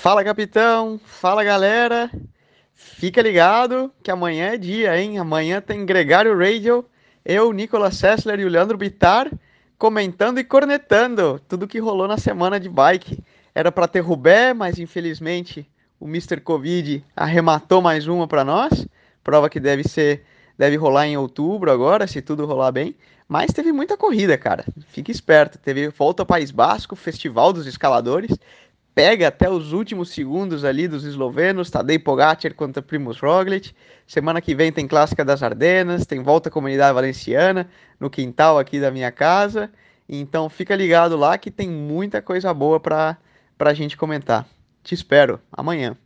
Fala, capitão! Fala, galera! Fica ligado que amanhã é dia, hein? Amanhã tem Gregário Radio, eu, Nicolas Sessler e o Leandro Bittar comentando e cornetando tudo que rolou na semana de bike. Era para ter Rubé, mas infelizmente o Mr. Covid arrematou mais uma para nós. Prova que deve ser, deve rolar em outubro agora, se tudo rolar bem. Mas teve muita corrida, cara. Fique esperto. Teve volta ao País Basco, Festival dos Escaladores pega até os últimos segundos ali dos eslovenos, Tadej Pogacar contra Primoz Roglic. Semana que vem tem Clássica das Ardenas, tem Volta à Comunidade Valenciana, no quintal aqui da minha casa. Então fica ligado lá que tem muita coisa boa para a gente comentar. Te espero amanhã.